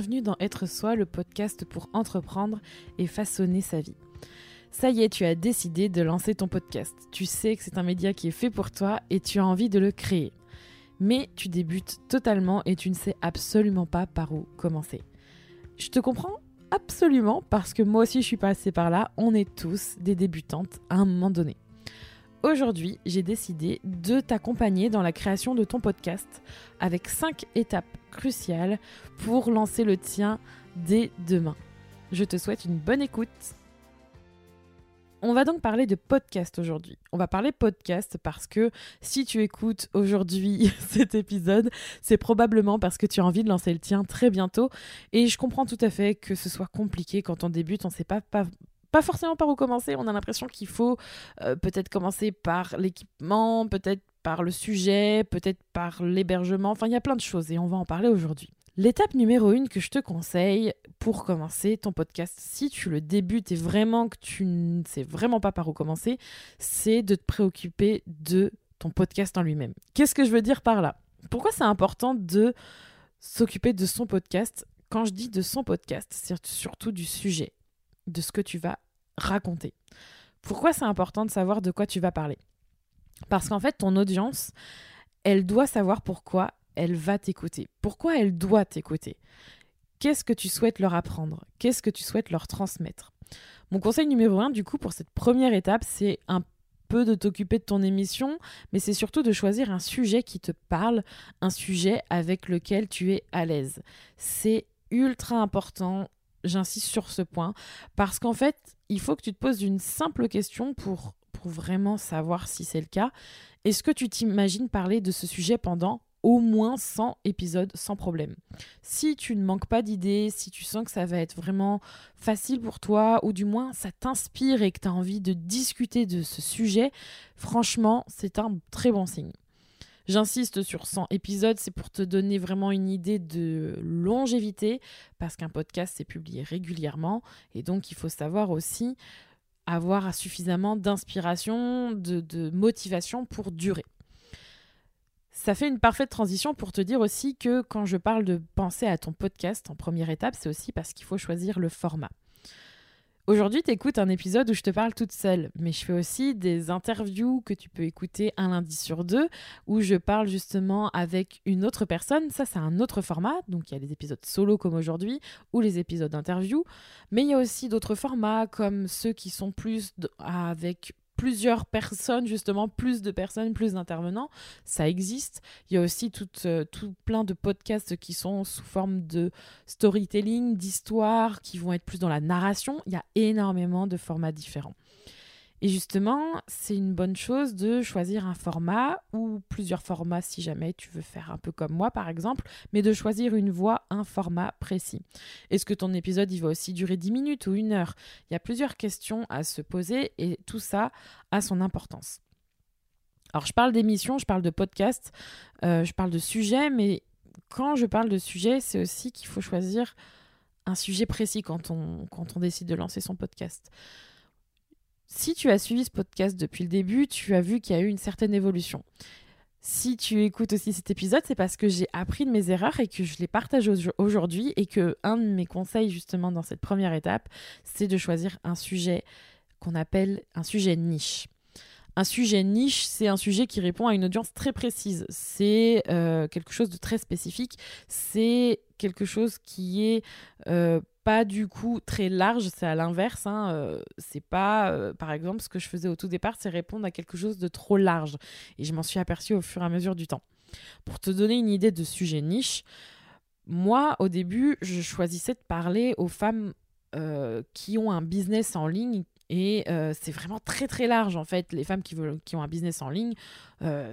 bienvenue dans Être Soi, le podcast pour entreprendre et façonner sa vie. Ça y est, tu as décidé de lancer ton podcast. Tu sais que c'est un média qui est fait pour toi et tu as envie de le créer. Mais tu débutes totalement et tu ne sais absolument pas par où commencer. Je te comprends absolument parce que moi aussi je suis passée par là. On est tous des débutantes à un moment donné. Aujourd'hui, j'ai décidé de t'accompagner dans la création de ton podcast avec 5 étapes cruciales pour lancer le tien dès demain. Je te souhaite une bonne écoute. On va donc parler de podcast aujourd'hui. On va parler podcast parce que si tu écoutes aujourd'hui cet épisode, c'est probablement parce que tu as envie de lancer le tien très bientôt. Et je comprends tout à fait que ce soit compliqué quand on débute, on ne sait pas, pas, pas forcément par où commencer. On a l'impression qu'il faut euh, peut-être commencer par l'équipement, peut-être par le sujet, peut-être par l'hébergement. Enfin, il y a plein de choses et on va en parler aujourd'hui. L'étape numéro une que je te conseille pour commencer ton podcast, si tu le débutes et vraiment que tu ne sais vraiment pas par où commencer, c'est de te préoccuper de ton podcast en lui-même. Qu'est-ce que je veux dire par là? Pourquoi c'est important de s'occuper de son podcast? Quand je dis de son podcast, c'est surtout du sujet de ce que tu vas raconter. Pourquoi c'est important de savoir de quoi tu vas parler? Parce qu'en fait, ton audience, elle doit savoir pourquoi elle va t'écouter. Pourquoi elle doit t'écouter? Qu'est-ce que tu souhaites leur apprendre? Qu'est-ce que tu souhaites leur transmettre? Mon conseil numéro un, du coup, pour cette première étape, c'est un peu de t'occuper de ton émission, mais c'est surtout de choisir un sujet qui te parle, un sujet avec lequel tu es à l'aise. C'est ultra important j'insiste sur ce point, parce qu'en fait, il faut que tu te poses une simple question pour, vraiment savoir si c'est le cas. Est-ce que tu t'imagines parler de ce sujet pendant au moins 100 épisodes sans problème? Si tu ne manques pas d'idées, si tu sens que ça va être vraiment facile pour toi, ou du moins ça t'inspire et que tu as envie de discuter de ce sujet, franchement, c'est un très bon signe. J'insiste sur 100 épisodes, c'est pour te donner vraiment une idée de longévité, parce qu'un podcast c'est publié régulièrement, et donc il faut savoir aussi avoir suffisamment d'inspiration, de, motivation pour durer. Ça fait une parfaite transition pour te dire aussi que quand je parle de penser à ton podcast en première étape, c'est aussi parce qu'il faut choisir le format. Aujourd'hui, tu écoutes un épisode où je te parle toute seule, mais je fais aussi des interviews que tu peux écouter un lundi sur deux, où je parle justement avec une autre personne. Ça, c'est un autre format. Donc, il y a les épisodes solo comme aujourd'hui, ou les épisodes d'interview. Mais il y a aussi d'autres formats, comme ceux qui sont plus avec plusieurs personnes, justement, plus de personnes, plus d'intervenants. Ça existe. Il y a aussi tout, euh, tout plein de podcasts qui sont sous forme de storytelling, d'histoire, qui vont être plus dans la narration. Il y a énormément de formats différents. Et justement, c'est une bonne chose de choisir un format ou plusieurs formats si jamais tu veux faire un peu comme moi par exemple, mais de choisir une voix, un format précis. Est-ce que ton épisode il va aussi durer 10 minutes ou une heure? Il y a plusieurs questions à se poser et tout ça a son importance. Alors je parle d'émissions, je parle de podcasts, euh, je parle de sujets, mais quand je parle de sujets, c'est aussi qu'il faut choisir un sujet précis quand on, quand on décide de lancer son podcast. Si tu as suivi ce podcast depuis le début, tu as vu qu'il y a eu une certaine évolution. Si tu écoutes aussi cet épisode, c'est parce que j'ai appris de mes erreurs et que je les partage aujourd'hui et que un de mes conseils justement dans cette première étape, c'est de choisir un sujet qu'on appelle un sujet niche. Un sujet niche, c'est un sujet qui répond à une audience très précise. C'est euh, quelque chose de très spécifique. C'est quelque chose qui est euh, pas du coup très large, c'est à l'inverse. Hein, euh, c'est pas, euh, par exemple, ce que je faisais au tout départ, c'est répondre à quelque chose de trop large. Et je m'en suis aperçue au fur et à mesure du temps. Pour te donner une idée de sujet niche, moi, au début, je choisissais de parler aux femmes euh, qui ont un business en ligne et c'est vraiment très très large en fait. Les femmes qui, veulent, qui ont un business en ligne,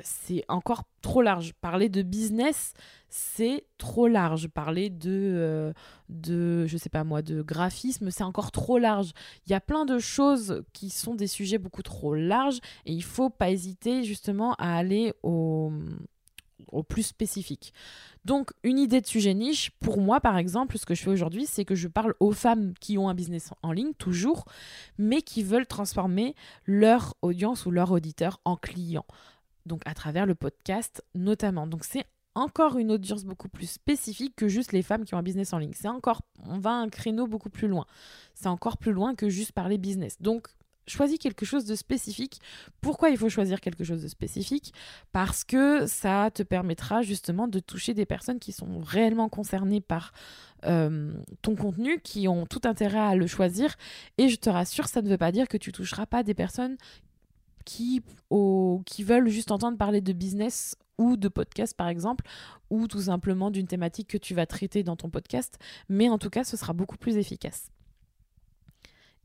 c'est encore trop large. Parler de business, c'est trop large. Parler de, euh, de, je sais pas moi, de graphisme, c'est encore trop large. Il y a plein de choses qui sont des sujets beaucoup trop larges et il faut pas hésiter justement à aller au, au plus spécifique. Donc, une idée de sujet niche, pour moi par exemple, ce que je fais aujourd'hui, c'est que je parle aux femmes qui ont un business en ligne, toujours, mais qui veulent transformer leur audience ou leur auditeur en client. Donc, à travers le podcast notamment. Donc, c'est encore une audience beaucoup plus spécifique que juste les femmes qui ont un business en ligne. C'est encore, on va un créneau beaucoup plus loin. C'est encore plus loin que juste parler business. Donc, choisis quelque chose de spécifique. Pourquoi il faut choisir quelque chose de spécifique? Parce que ça te permettra justement de toucher des personnes qui sont réellement concernées par euh, ton contenu, qui ont tout intérêt à le choisir. Et je te rassure, ça ne veut pas dire que tu toucheras pas des personnes qui, qui veulent juste entendre parler de business ou de podcast par exemple, ou tout simplement d'une thématique que tu vas traiter dans ton podcast, mais en tout cas ce sera beaucoup plus efficace.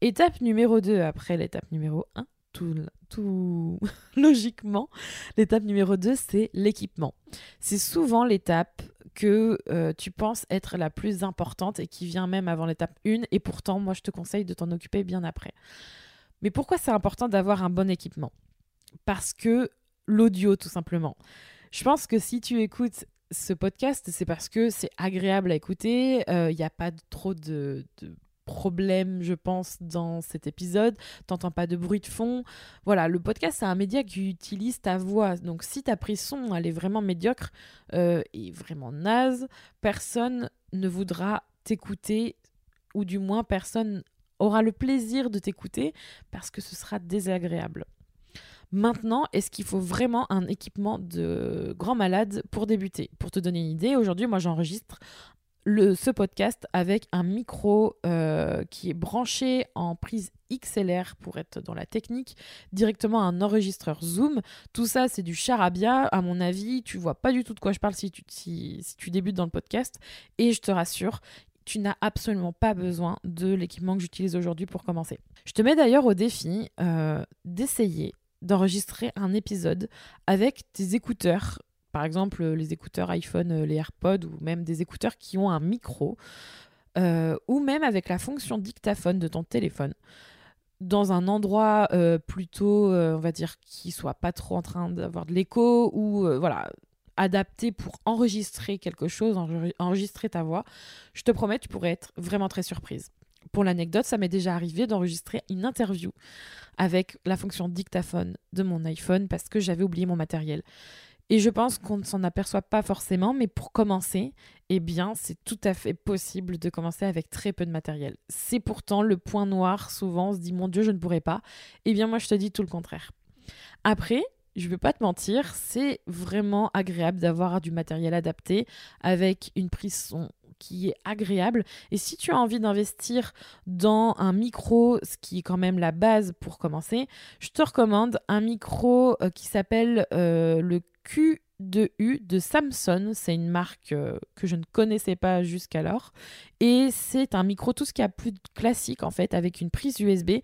Étape numéro 2 après l'étape numéro 1, tout, logiquement, l'étape numéro 2 c'est l'équipement. C'est souvent l'étape que euh, tu penses être la plus importante et qui vient même avant l'étape 1 et pourtant moi je te conseille de t'en occuper bien après. Mais pourquoi c'est important d'avoir un bon équipement? Parce que l'audio, tout simplement. Je pense que si tu écoutes ce podcast, c'est parce que c'est agréable à écouter. Il euh, n'y a pas trop de, problèmes, je pense, dans cet épisode. T'entends pas de bruit de fond. Voilà, le podcast, c'est un média qui utilise ta voix. Donc si ta prise son, elle est vraiment médiocre euh, et vraiment naze, personne ne voudra t'écouter ou du moins personne aura le plaisir de t'écouter parce que ce sera désagréable. Maintenant, est-ce qu'il faut vraiment un équipement de grand malade pour débuter? Pour te donner une idée, aujourd'hui, moi j'enregistre le, ce podcast avec un micro euh, qui est branché en prise XLR pour être dans la technique, directement un enregistreur Zoom. Tout ça, c'est du charabia. À mon avis, tu vois pas du tout de quoi je parle si tu, si tu débutes dans le podcast. Et je te rassure, tu n'as absolument pas besoin de l'équipement que j'utilise aujourd'hui pour commencer. Je te mets d'ailleurs au défi euh, d'essayer d'enregistrer un épisode avec tes écouteurs, par exemple les écouteurs iPhone, euh, les AirPods ou même des écouteurs qui ont un micro, euh, ou même avec la fonction dictaphone de ton téléphone dans un endroit plutôt, on va dire, qui soit pas trop en train d'avoir de l'écho ou voilà, adapté pour enregistrer quelque chose, enregistrer ta voix, je te promets, tu pourrais être vraiment très surprise. Pour l'anecdote, ça m'est déjà arrivé d'enregistrer une interview avec la fonction dictaphone de mon iPhone parce que j'avais oublié mon matériel. Et je pense qu'on ne s'en aperçoit pas forcément, mais pour commencer, eh bien, c'est tout à fait possible de commencer avec très peu de matériel. C'est pourtant le point noir, souvent on se dit mon Dieu, je ne pourrais pas. Eh bien, moi, je te dis tout le contraire. Après, je ne vais pas te mentir, c'est vraiment agréable d'avoir du matériel adapté avec une prise son qui est agréable. Et si tu as envie d'investir dans un micro, ce qui est quand même la base pour commencer, je te recommande un micro euh, qui s'appelle euh, le Q de U de Samsung. C'est une marque euh, que je ne connaissais pas jusqu'alors. Et c'est un micro tout ce qui a plus classique en fait, avec une prise USB.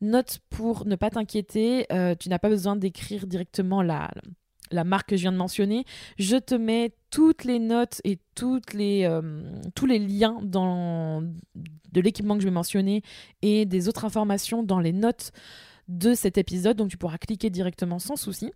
Note pour ne pas t'inquiéter, euh, tu n'as pas besoin d'écrire directement la, la marque que je viens de mentionner. Je te mets toutes les notes et toutes les, euh, tous les liens dans, de l'équipement que je vais mentionner et des autres informations dans les notes de cet épisode. Donc tu pourras cliquer directement sans souci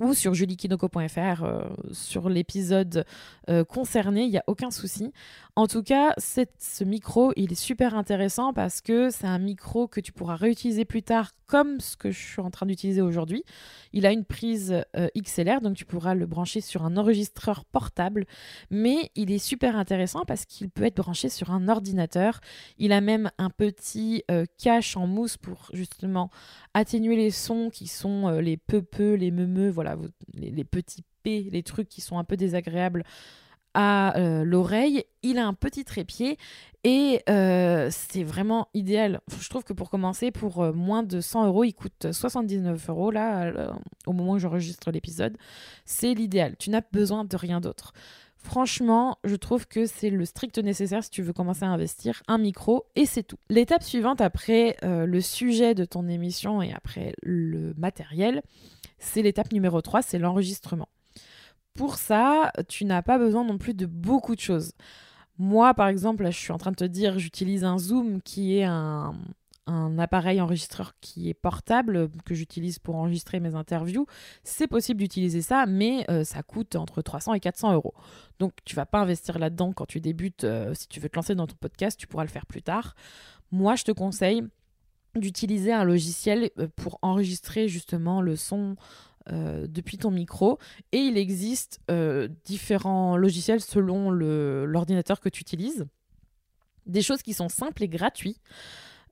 ou sur juliekinoko.fr euh, sur l'épisode euh, concerné, il n'y a aucun souci. En tout cas, ce micro, il est super intéressant parce que c'est un micro que tu pourras réutiliser plus tard comme ce que je suis en train d'utiliser aujourd'hui. Il a une prise euh, XLR, donc tu pourras le brancher sur un enregistreur portable, mais il est super intéressant parce qu'il peut être branché sur un ordinateur. Il a même un petit cache en mousse pour justement atténuer les sons qui sont les peu-peu, les meumeux, voilà les, petits P, les trucs qui sont un peu désagréables à euh, l'oreille. Il a un petit trépied et euh, c'est vraiment idéal. Je trouve que pour commencer, pour euh, moins de 100 euros, il coûte 79 euros là, au moment où j'enregistre l'épisode. C'est l'idéal. Tu n'as besoin de rien d'autre. Franchement, je trouve que c'est le strict nécessaire si tu veux commencer à investir un micro et c'est tout. L'étape suivante après le sujet de ton émission et après le matériel, c'est l'étape numéro 3, c'est l'enregistrement. Pour ça, tu n'as pas besoin non plus de beaucoup de choses. Moi, par exemple, je suis en train de te dire, j'utilise un Zoom qui est un, appareil enregistreur qui est portable, que j'utilise pour enregistrer mes interviews. C'est possible d'utiliser ça, mais euh, ça coûte entre 300 et 400 euros. Donc, tu vas pas investir là-dedans quand tu débutes. Euh, si tu veux te lancer dans ton podcast, tu pourras le faire plus tard. Moi, je te conseille d'utiliser un logiciel euh, pour enregistrer justement le son depuis ton micro. Et il existe différents logiciels selon l'ordinateur que tu utilises. Des choses qui sont simples et gratuites.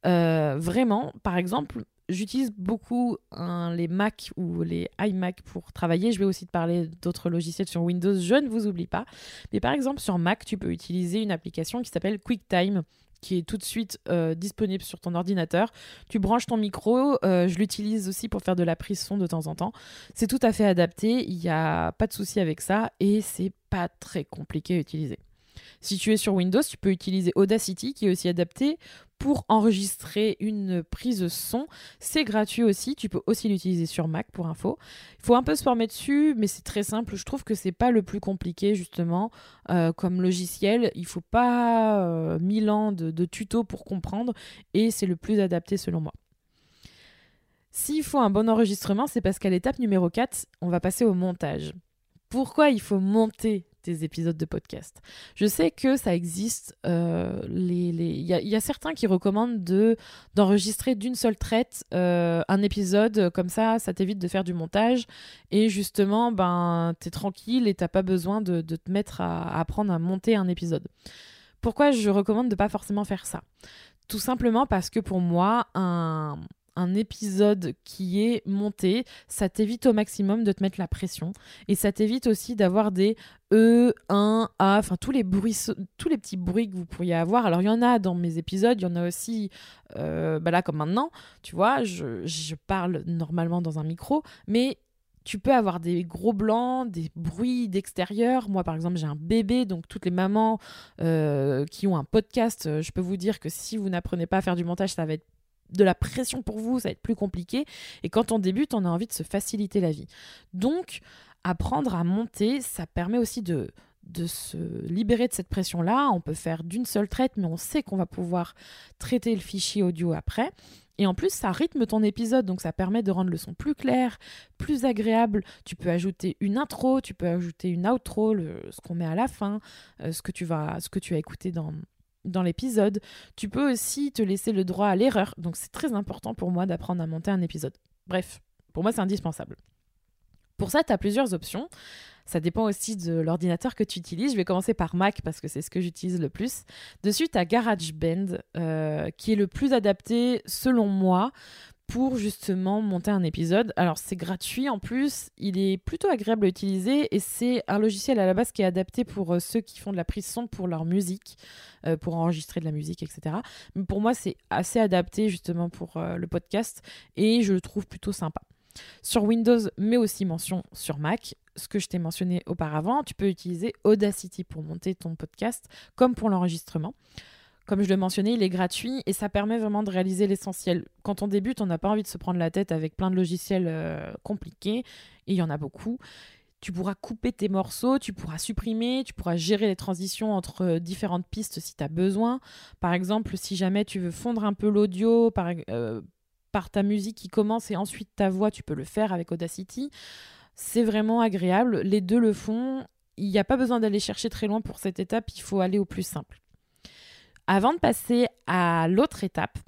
vraiment, par exemple, j'utilise beaucoup hein, les Mac ou les iMac pour travailler. Je vais aussi te parler d'autres logiciels sur Windows, je ne vous oublie pas. Mais par exemple, sur Mac, tu peux utiliser une application qui s'appelle QuickTime qui est tout de suite euh, disponible sur ton ordinateur. Tu branches ton micro, euh, je l'utilise aussi pour faire de la prise son de temps en temps. C'est tout à fait adapté, il n'y a pas de souci avec ça et c'est pas très compliqué à utiliser. Si tu es sur Windows, tu peux utiliser Audacity qui est aussi adapté pour enregistrer une prise son. C'est gratuit aussi, tu peux aussi l'utiliser sur Mac pour info. Il faut un peu se former dessus, mais c'est très simple. Je trouve que c'est pas le plus compliqué justement euh, comme logiciel. Il faut pas euh, mille ans de, de tutos pour comprendre et c'est le plus adapté selon moi. S'il faut un bon enregistrement, c'est parce qu'à l'étape numéro 4, on va passer au montage. Pourquoi il faut monter épisodes de podcast. Je sais que ça existe. Euh, les, Il, y a, certains qui recommandent de d'enregistrer d'une seule traite euh, un épisode comme ça, ça t'évite de faire du montage et justement, ben, t'es tranquille et t'as pas besoin de, te mettre à, apprendre à monter un épisode. Pourquoi je recommande de pas forcément faire ça? Tout simplement parce que pour moi, un, un épisode qui est monté, ça t'évite au maximum de te mettre la pression et ça t'évite aussi d'avoir des E, 1, A, enfin tous les bruits, tous les petits bruits que vous pourriez avoir. Alors il y en a dans mes épisodes, il y en a aussi euh, bah là comme maintenant, tu vois, je, parle normalement dans un micro, mais tu peux avoir des gros blancs, des bruits d'extérieur. Moi, par exemple, j'ai un bébé, donc toutes les mamans euh, qui ont un podcast, euh, je peux vous dire que si vous n'apprenez pas à faire du montage, ça va être de la pression pour vous, ça va être plus compliqué. Et quand on débute, on a envie de se faciliter la vie. Donc, apprendre à monter, ça permet aussi de, se libérer de cette pression-là. On peut faire d'une seule traite, mais on sait qu'on va pouvoir traiter le fichier audio après. Et en plus, ça rythme ton épisode, donc ça permet de rendre le son plus clair, plus agréable. Tu peux ajouter une intro, tu peux ajouter une outro, ce qu'on met à la fin, euh, ce, que tu vas, ce que tu as écouté dans, dans l'épisode. Tu peux aussi te laisser le droit à l'erreur. Donc c'est très important pour moi d'apprendre à monter un épisode. Bref, pour moi c'est indispensable. Pour ça, tu as plusieurs options. Ça dépend aussi de l'ordinateur que tu utilises. Je vais commencer par Mac parce que c'est ce que j'utilise le plus. Dessus, tu as GarageBand euh, qui est le plus adapté selon moi pour justement monter un épisode. Alors c'est gratuit en plus, il est plutôt agréable à utiliser et c'est un logiciel à la base qui est adapté pour euh, ceux qui font de la prise son pour leur musique, euh, pour enregistrer de la musique, etc. Mais pour moi c'est assez adapté justement pour euh, le podcast et je le trouve plutôt sympa. Sur Windows, mais aussi mention sur Mac, ce que je t'ai mentionné auparavant, tu peux utiliser Audacity pour monter ton podcast comme pour l'enregistrement. Comme je le mentionnais, il est gratuit et ça permet vraiment de réaliser l'essentiel. Quand on débute, on n'a pas envie de se prendre la tête avec plein de logiciels euh, compliqués, il y en a beaucoup. Tu pourras couper tes morceaux, tu pourras supprimer, tu pourras gérer les transitions entre euh, différentes pistes si tu as besoin. Par exemple, si jamais tu veux fondre un peu l'audio euh, par ta musique qui commence et ensuite ta voix, tu peux le faire avec Audacity. C'est vraiment agréable. Les deux le font. Il n'y a pas besoin d'aller chercher très loin pour cette étape, il faut aller au plus simple. Avant de passer à l'autre étape,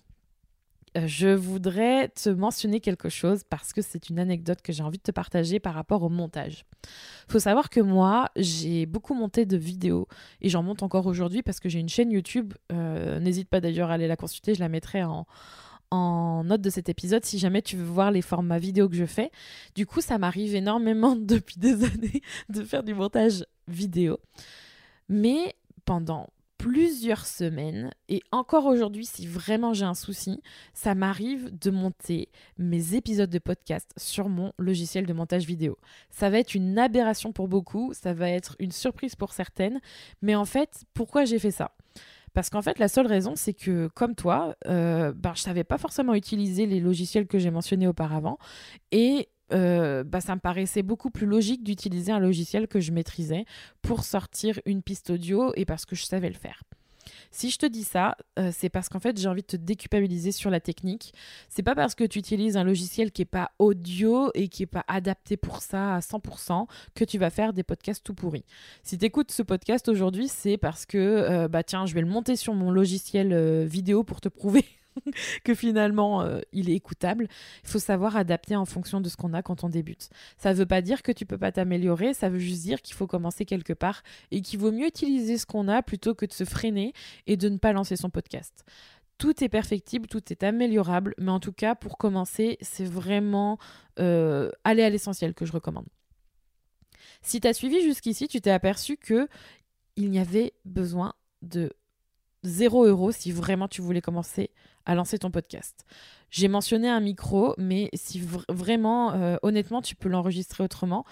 euh, je voudrais te mentionner quelque chose parce que c'est une anecdote que j'ai envie de te partager par rapport au montage. Il faut savoir que moi, j'ai beaucoup monté de vidéos et j'en monte encore aujourd'hui parce que j'ai une chaîne YouTube. Euh, n'hésite pas d'ailleurs à aller la consulter, je la mettrai en, en note de cet épisode si jamais tu veux voir les formats vidéo que je fais. Du coup, ça m'arrive énormément depuis des années de faire du montage vidéo. Mais pendant plusieurs semaines et encore aujourd'hui si vraiment j'ai un souci, ça m'arrive de monter mes épisodes de podcast sur mon logiciel de montage vidéo. Ça va être une aberration pour beaucoup, ça va être une surprise pour certaines, mais en fait, pourquoi j'ai fait ça? Parce qu'en fait, la seule raison, c'est que, comme toi, euh, ben, je savais pas forcément utiliser les logiciels que j'ai mentionnés auparavant. Et euh, bah, ça me paraissait beaucoup plus logique d'utiliser un logiciel que je maîtrisais pour sortir une piste audio et parce que je savais le faire. Si je te dis ça, euh, c'est parce qu'en fait, j'ai envie de te déculpabiliser sur la technique. C'est pas parce que tu utilises un logiciel qui est pas audio et qui est pas adapté pour ça à 100% que tu vas faire des podcasts tout pourris. Si tu écoutes ce podcast aujourd'hui, c'est parce que, euh, bah tiens, je vais le monter sur mon logiciel vidéo pour te prouver que finalement euh, il est écoutable. Il faut savoir adapter en fonction de ce qu'on a quand on débute. Ça ne veut pas dire que tu peux pas t'améliorer, ça veut juste dire qu'il faut commencer quelque part et qu'il vaut mieux utiliser ce qu'on a plutôt que de se freiner et de ne pas lancer son podcast. Tout est perfectible, tout est améliorable, mais en tout cas, pour commencer, c'est vraiment euh, aller à l'essentiel que je recommande. Si tu as suivi jusqu'ici, tu t'es aperçu que il n'y avait besoin de 0 euros si vraiment tu voulais commencer à lancer ton podcast. J'ai mentionné un micro, mais si vraiment, euh, honnêtement, tu peux l'enregistrer autrement.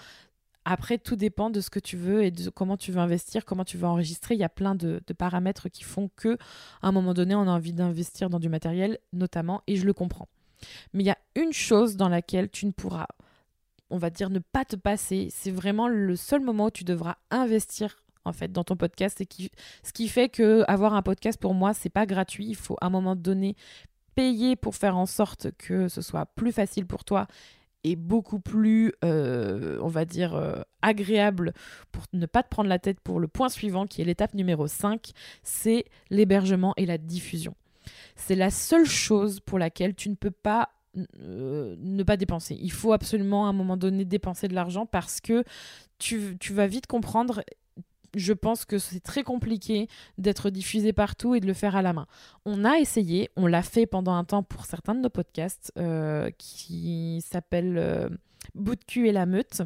Après, tout dépend de ce que tu veux et de comment tu veux investir, comment tu veux enregistrer. Il y a plein de, de paramètres qui font que, à un moment donné, on a envie d'investir dans du matériel, notamment, et je le comprends. Mais il y a une chose dans laquelle tu ne pourras, on va dire, ne pas te passer. C'est vraiment le seul moment où tu devras investir en fait dans ton podcast et qui, ce qui fait que avoir un podcast pour moi c'est pas gratuit il faut à un moment donné payer pour faire en sorte que ce soit plus facile pour toi et beaucoup plus euh, on va dire euh, agréable pour ne pas te prendre la tête pour le point suivant qui est l'étape numéro 5 c'est l'hébergement et la diffusion c'est la seule chose pour laquelle tu ne peux pas euh, ne pas dépenser. Il faut absolument à un moment donné dépenser de l'argent parce que tu, tu, vas vite comprendre je pense que c'est très compliqué d'être diffusé partout et de le faire à la main. On a essayé, on l'a fait pendant un temps pour certains de nos podcasts euh, qui s'appellent euh, Bout de cul et la meute.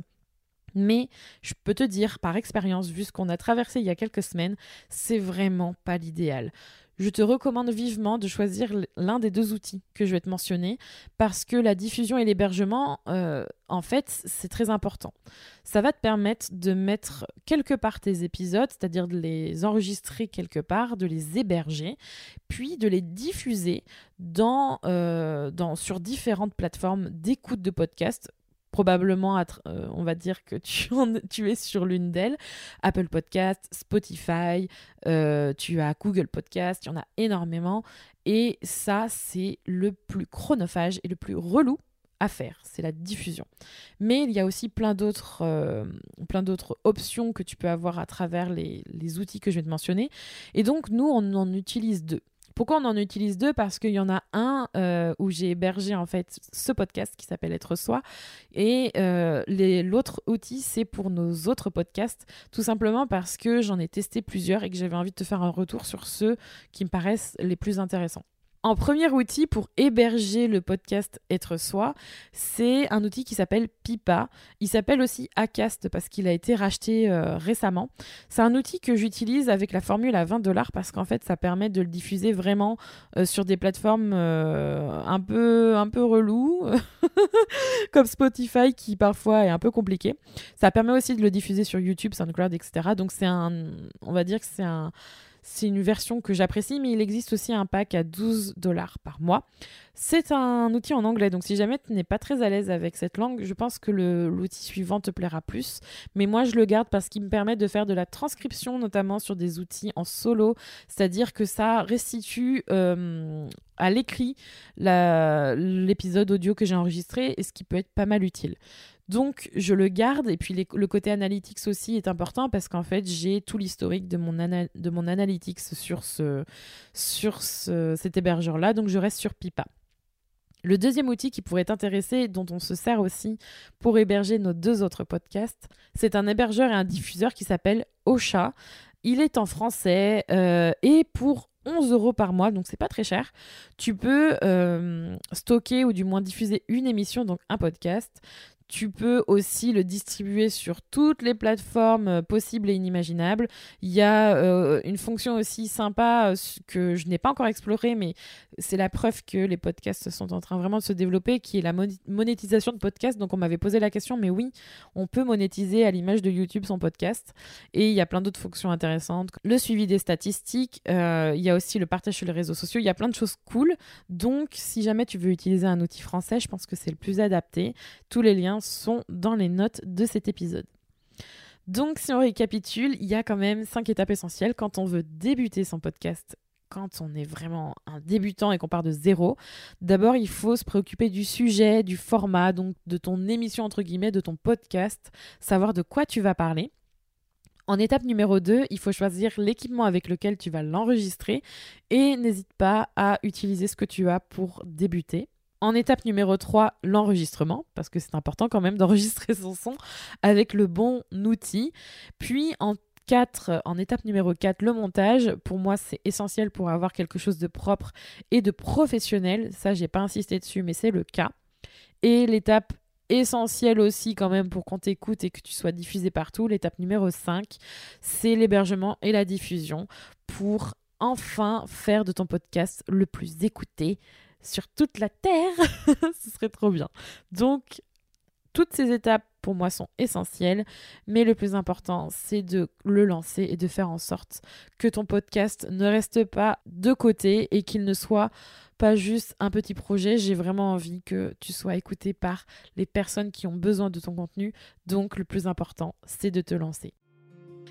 Mais je peux te dire par expérience, vu ce qu'on a traversé il y a quelques semaines, c'est vraiment pas l'idéal je te recommande vivement de choisir l'un des deux outils que je vais te mentionner parce que la diffusion et l'hébergement, euh, en fait, c'est très important. Ça va te permettre de mettre quelque part tes épisodes, c'est-à-dire de les enregistrer quelque part, de les héberger, puis de les diffuser euh, sur différentes plateformes d'écoute de podcasts probablement, euh, on va dire que tu, tu es sur l'une d'elles. Apple Podcast, Spotify, euh, tu as Google Podcast, il y en a énormément. Et ça, c'est le plus chronophage et le plus relou à faire, c'est la diffusion. Mais il y a aussi plein d'autres, euh, options que tu peux avoir à travers les, les, outils que je vais te mentionner. Et donc, nous, on en utilise deux. Pourquoi on en utilise deux? Parce qu'il y en a un euh, où j'ai hébergé en fait ce podcast qui s'appelle Être Soi. Et euh, l'autre outil c'est pour nos autres podcasts. Tout simplement parce que j'en ai testé plusieurs et que j'avais envie de te faire un retour sur ceux qui me paraissent les plus intéressants. En premier outil pour héberger le podcast Être Soi, c'est un outil qui s'appelle Pipa. Il s'appelle aussi Acast parce qu'il a été racheté euh, récemment. C'est un outil que j'utilise avec la formule à 20 dollars parce qu'en fait, ça permet de le diffuser vraiment euh, sur des plateformes euh, un peu un comme Spotify qui parfois est un peu compliqué. Ça permet aussi de le diffuser sur YouTube, SoundCloud, etc. Donc c'est un, on va dire que c'est un c'est une version que j'apprécie, mais il existe aussi un pack à 12 dollars par mois. C'est un outil en anglais, donc si jamais tu n'es pas très à l'aise avec cette langue, je pense que l'outil suivant te plaira plus. Mais moi, je le garde parce qu'il me permet de faire de la transcription, notamment sur des outils en solo, c'est-à-dire que ça restitue euh, à l'écrit l'épisode audio que j'ai enregistré, et ce qui peut être pas mal utile. Donc, je le garde. Et puis, le côté analytics aussi est important parce qu'en fait, j'ai tout l'historique de, mon analytics sur cet hébergeur-là. Donc, je reste sur Pipa. Le deuxième outil qui pourrait t'intéresser, dont on se sert aussi pour héberger nos deux autres podcasts, c'est un hébergeur et un diffuseur qui s'appelle Ocha. Il est en français euh, et pour 11 euros par mois, donc c'est pas très cher. Tu peux euh, stocker ou du moins diffuser une émission, donc un podcast. Tu peux aussi le distribuer sur toutes les plateformes euh, possibles et inimaginables. Il y a euh, une fonction aussi sympa euh, que je n'ai pas encore explorée, mais c'est la preuve que les podcasts sont en train vraiment de se développer, qui est la monétisation de podcasts. Donc on m'avait posé la question, mais oui, on peut monétiser à l'image de YouTube son podcast. Et il y a plein d'autres fonctions intéressantes. Le suivi des statistiques, il y a aussi le partage sur les réseaux sociaux. Il y a plein de choses cool. Donc si jamais tu veux utiliser un outil français, je pense que c'est le plus adapté. Tous les liens sont dans les notes de cet épisode. Donc si on récapitule, il y a quand même cinq étapes essentielles quand on veut débuter son podcast quand on est vraiment un débutant et qu'on part de zéro, d'abord il faut se préoccuper du sujet, du format, donc de ton émission entre guillemets, de ton podcast, savoir de quoi tu vas parler. En étape numéro 2, il faut choisir l'équipement avec lequel tu vas l'enregistrer et n'hésite pas à utiliser ce que tu as pour débuter. En étape numéro 3, l'enregistrement, parce que c'est important quand même d'enregistrer son son avec le bon outil. Puis en 4, en étape numéro 4, le montage. Pour moi, c'est essentiel pour avoir quelque chose de propre et de professionnel. Ça, j'ai pas insisté dessus, mais c'est le cas. Et l'étape essentielle aussi quand même pour qu'on t'écoute et que tu sois diffusé partout, l'étape numéro 5, c'est l'hébergement et la diffusion pour enfin faire de ton podcast le plus écouté sur toute la Terre. Ce serait trop bien. Donc, toutes ces étapes pour moi sont essentielles, mais le plus important, c'est de le lancer et de faire en sorte que ton podcast ne reste pas de côté et qu'il ne soit pas juste un petit projet. J'ai vraiment envie que tu sois écouté par les personnes qui ont besoin de ton contenu. Donc le plus important, c'est de te lancer.